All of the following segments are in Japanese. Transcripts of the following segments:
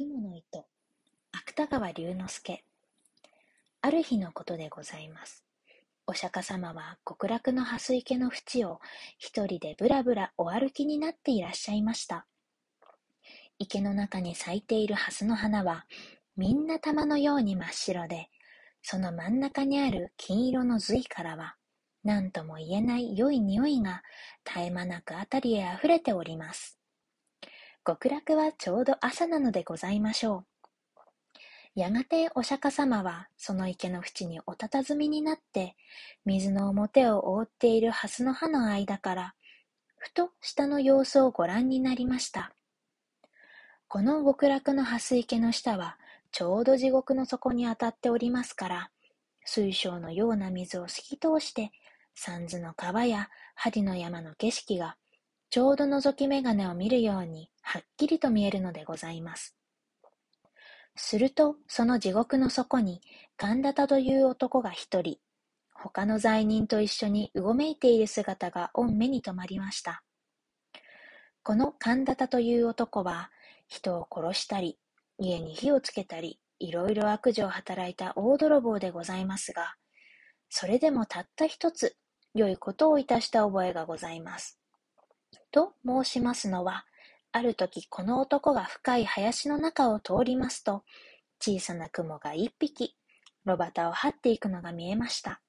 雲の糸、芥川龍之介。ある日のことでございます。お釈迦様は極楽の蓮池の淵を一人でぶらぶらお歩きになっていらっしゃいました。池の中に咲いている蓮の花はみんな玉のように真っ白で、その真ん中にある金色の髄からは何とも言えない良い匂いが絶え間なくあたりへあふれております。極楽はちょうど朝なのでございましょう。やがてお釈迦様はその池の縁におたたずみになって、水の表を覆っている蓮の葉の間から、ふと下の様子をご覧になりました。この極楽の蓮池の下は、ちょうど地獄の底に当たっておりますから、水晶のような水を透き通して、三途の川や針の山の景色が、ちょうど覗き眼鏡を見るようにはっきりと見えるのでございます。すると、その地獄の底に、神田田という男が一人、他の罪人と一緒にうごめいている姿が御目に留まりました。この神田田という男は、人を殺したり、家に火をつけたり、いろいろ悪事を働いた大泥棒でございますが、それでもたった一つ、良いことをいたした覚えがございます。と申しますのは、ある時この男が深い林の中を通りますと、小さな雲が一匹、炉端を張っていくのが見えました。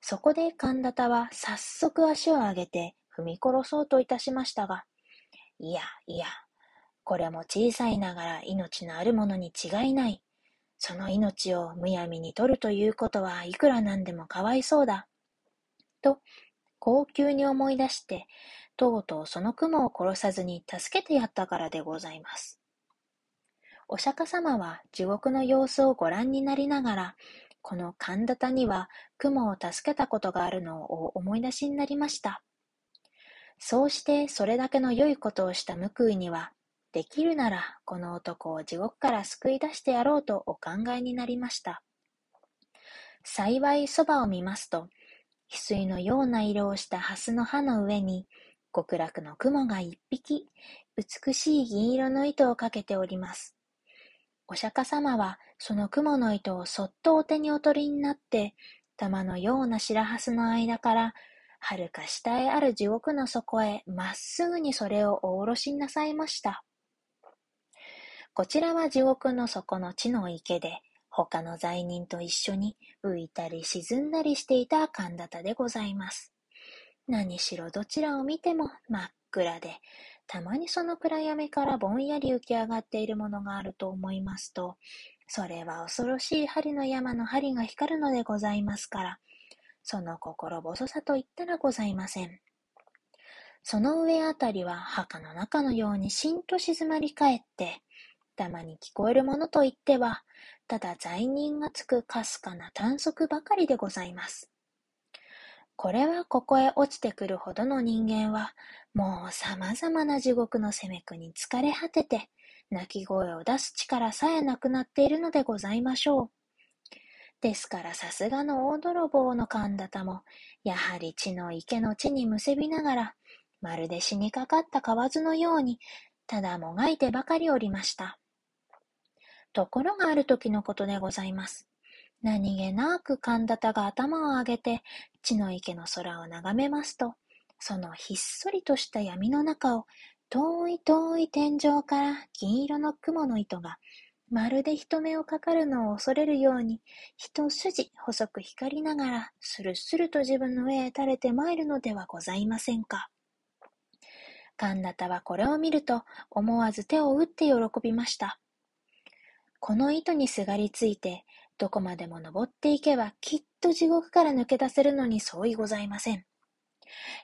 そこで神田田は早速足を上げて踏み殺そうといたしましたが、いやいや、これも小さいながら命のあるものに違いない。その命をむやみに取るということはいくらなんでもかわいそうだ。と、高級に思い出して、とうとうその雲を殺さずに助けてやったからでございます。お釈迦様は地獄の様子をご覧になりながら、この神田には雲を助けたことがあるのを思い出しになりました。そうしてそれだけの良いことをした報いには、できるならこの男を地獄から救い出してやろうとお考えになりました。幸いそばを見ますと、翡翠のような色をした蓮の葉の上に、極楽の雲が一匹、美しい銀色の糸をかけております。お釈迦様はその雲の糸をそっとお手にお取りになって、玉のような白蓮の間から、はるか下へある地獄の底へまっすぐにそれをお下ろしなさいました。こちらは地獄の底の地の池で、他の罪人と一緒に浮いたり沈んだりしていた神田田でございます。何しろどちらを見ても真っ暗で、たまにその暗闇からぼんやり浮き上がっているものがあると思いますと、それは恐ろしい針の山の針が光るのでございますから、その心細さと言ったらございません。その上あたりは墓の中のようにしんと静まり返って、たまに聞こえるものといっては、ただ罪人がつくかすかな短足ばかりでございます。これはここへ落ちてくるほどの人間は、もう様々な地獄の責め苦に疲れ果てて、泣き声を出す力さえなくなっているのでございましょう。ですからさすがの大泥棒の神田田も、やはり地の池の地にむせびながら、まるで死にかかった蛙のように、ただもがいてばかりおりました。ところがある時のことでございます。何気なく神田田が頭を上げて、地の池の空を眺めますと、そのひっそりとした闇の中を、遠い遠い天井から銀色の雲の糸が、まるで人目をかかるのを恐れるように、一筋細く光りながら、スルスルと自分の上へ垂れて参るのではございませんか。神田田はこれを見ると、思わず手を打って喜びました。この糸にすがりついて、どこまでも登っていけばきっと地獄から抜け出せるのに相違ございません。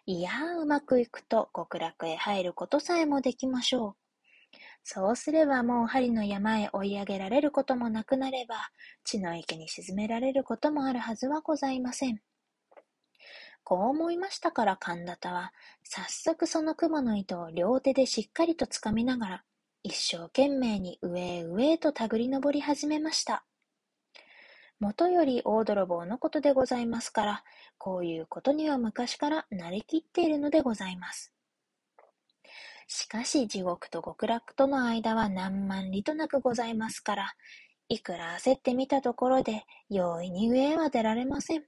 いやうまくいくと極楽へ入ることさえもできましょう。そうすればもう針の山へ追い上げられることもなくなれば、地の池に沈められることもあるはずはございません。こう思いましたから神田田は、早速その雲の糸を両手でしっかりとつかみながら、一生懸命に上へ上へとたぐり登り始めました。もとより大泥棒のことでございますから、こういうことには昔から慣れきっているのでございます。しかし地獄と極楽との間は何万里となくございますから、いくら焦ってみたところで、容易に上へは出られません。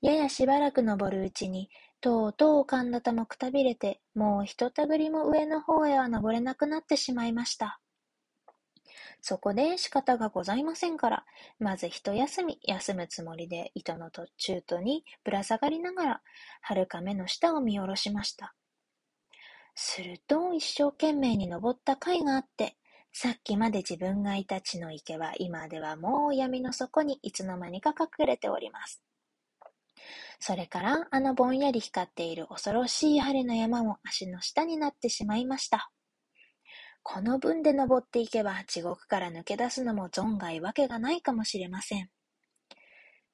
ややしばらく登るうちに、とうとう神田田もくたびれて、もうひとたぐりも上の方へは登れなくなってしまいました。そこで仕方がございませんから、まず一休み休むつもりで糸の途中途にぶら下がりながら、はるか目の下を見下ろしました。すると一生懸命に登った甲斐があって、さっきまで自分がいた地の池は今ではもう闇の底にいつの間にか隠れております。それからあのぼんやり光っている恐ろしい晴れの山も足の下になってしまいました。この分で登っていけば地獄から抜け出すのも存外わけがないかもしれません。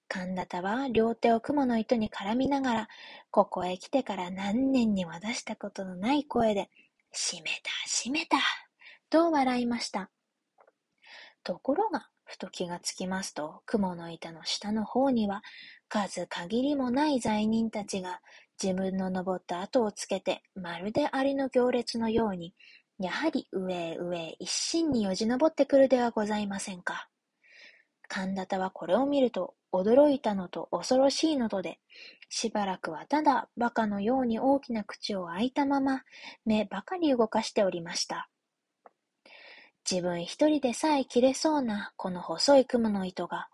神田田は両手を雲の糸に絡みながら、ここへ来てから何年には出したことのない声で、閉めた、閉めた、と笑いました。ところが、ふと気がつきますと、雲の板の下の方には、数限りもない罪人たちが自分の登った後をつけて、まるでアリの行列のように、やはり上へ上へ一心によじ登ってくるではございませんか。神田田はこれを見ると、驚いたのと恐ろしいのとで、しばらくはただ馬鹿のように大きな口を開いたまま、目ばかり動かしておりました。自分一人でさえ切れそうなこの細い雲の糸が、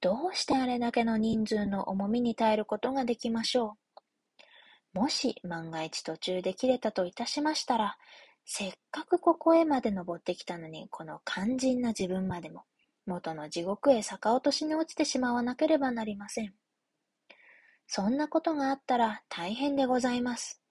どうしてあれだけの人数の重みに耐えることができましょう。もし万が一途中で切れたといたしましたら、せっかくここへまで登ってきたのに、この肝心な自分までも、元の地獄へ逆落としに落ちてしまわなければなりません。そんなことがあったら大変でございます。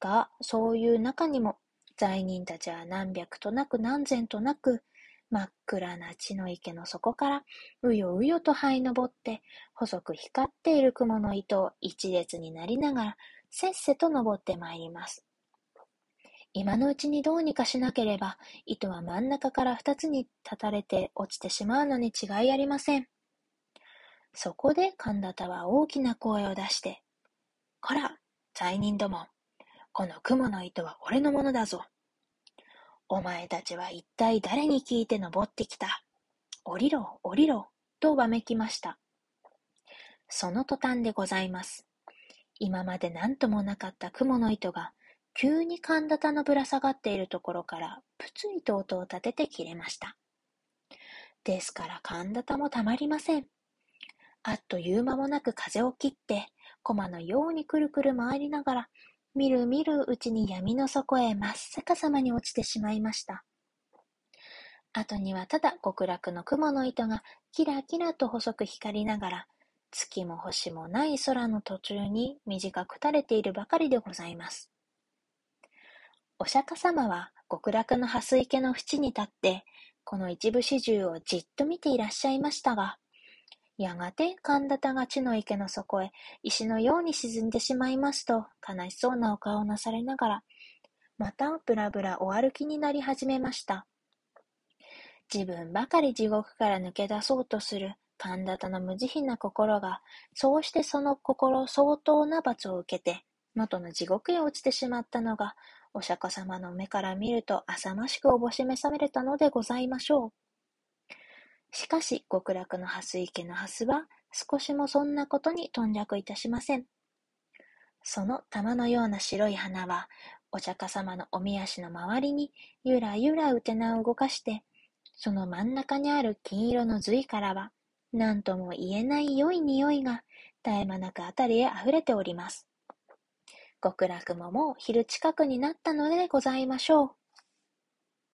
が、そういう中にも、罪人たちは何百となく何千となく、真っ暗な地の池の底から、うようよと這い登って、細く光っている雲の糸を一列になりながら、せっせと登ってまいります。今のうちにどうにかしなければ、糸は真ん中から二つに立たれて落ちてしまうのに違いありません。そこで神田田は大きな声を出して、こら、罪人ども、この雲の糸は俺のものだぞ。お前たちは一体誰に聞いて登ってきた？降りろ、降りろ、とわめきました。その途端でございます。今まで何ともなかった雲の糸が、急に神田田のぶら下がっているところから、ぷつりと音を立てて切れました。ですから神田田もたまりません。あっという間もなく風を切って、駒のようにくるくる回りながら、みるみるうちに闇の底へ真っ逆さまに落ちてしまいました。後にはただ極楽の雲の糸がキラキラと細く光りながら、月も星もない空の途中に短く垂れているばかりでございます。お釈迦様は極楽の蓮池の淵に立って、この一部始終をじっと見ていらっしゃいましたが、やがて神田田が地の池の底へ石のように沈んでしまいますと、悲しそうなお顔をなされながら、またぶらぶらお歩きになり始めました。自分ばかり地獄から抜け出そうとする神田田の無慈悲な心が、そうしてその心相当な罰を受けて、元の地獄へ落ちてしまったのが、お釈迦様の目から見ると浅ましくおぼしめされたのでございましょう。しかし、極楽の蓮池の蓮は、少しもそんなことに頓着いたしません。その玉のような白い花は、お釈迦様のおみ足の周りにゆらゆらうてなを動かして、その真ん中にある金色の髄からは、何とも言えない良い匂いが絶え間なくあたりへ溢れております。極楽ももう昼近くになったのでございましょう。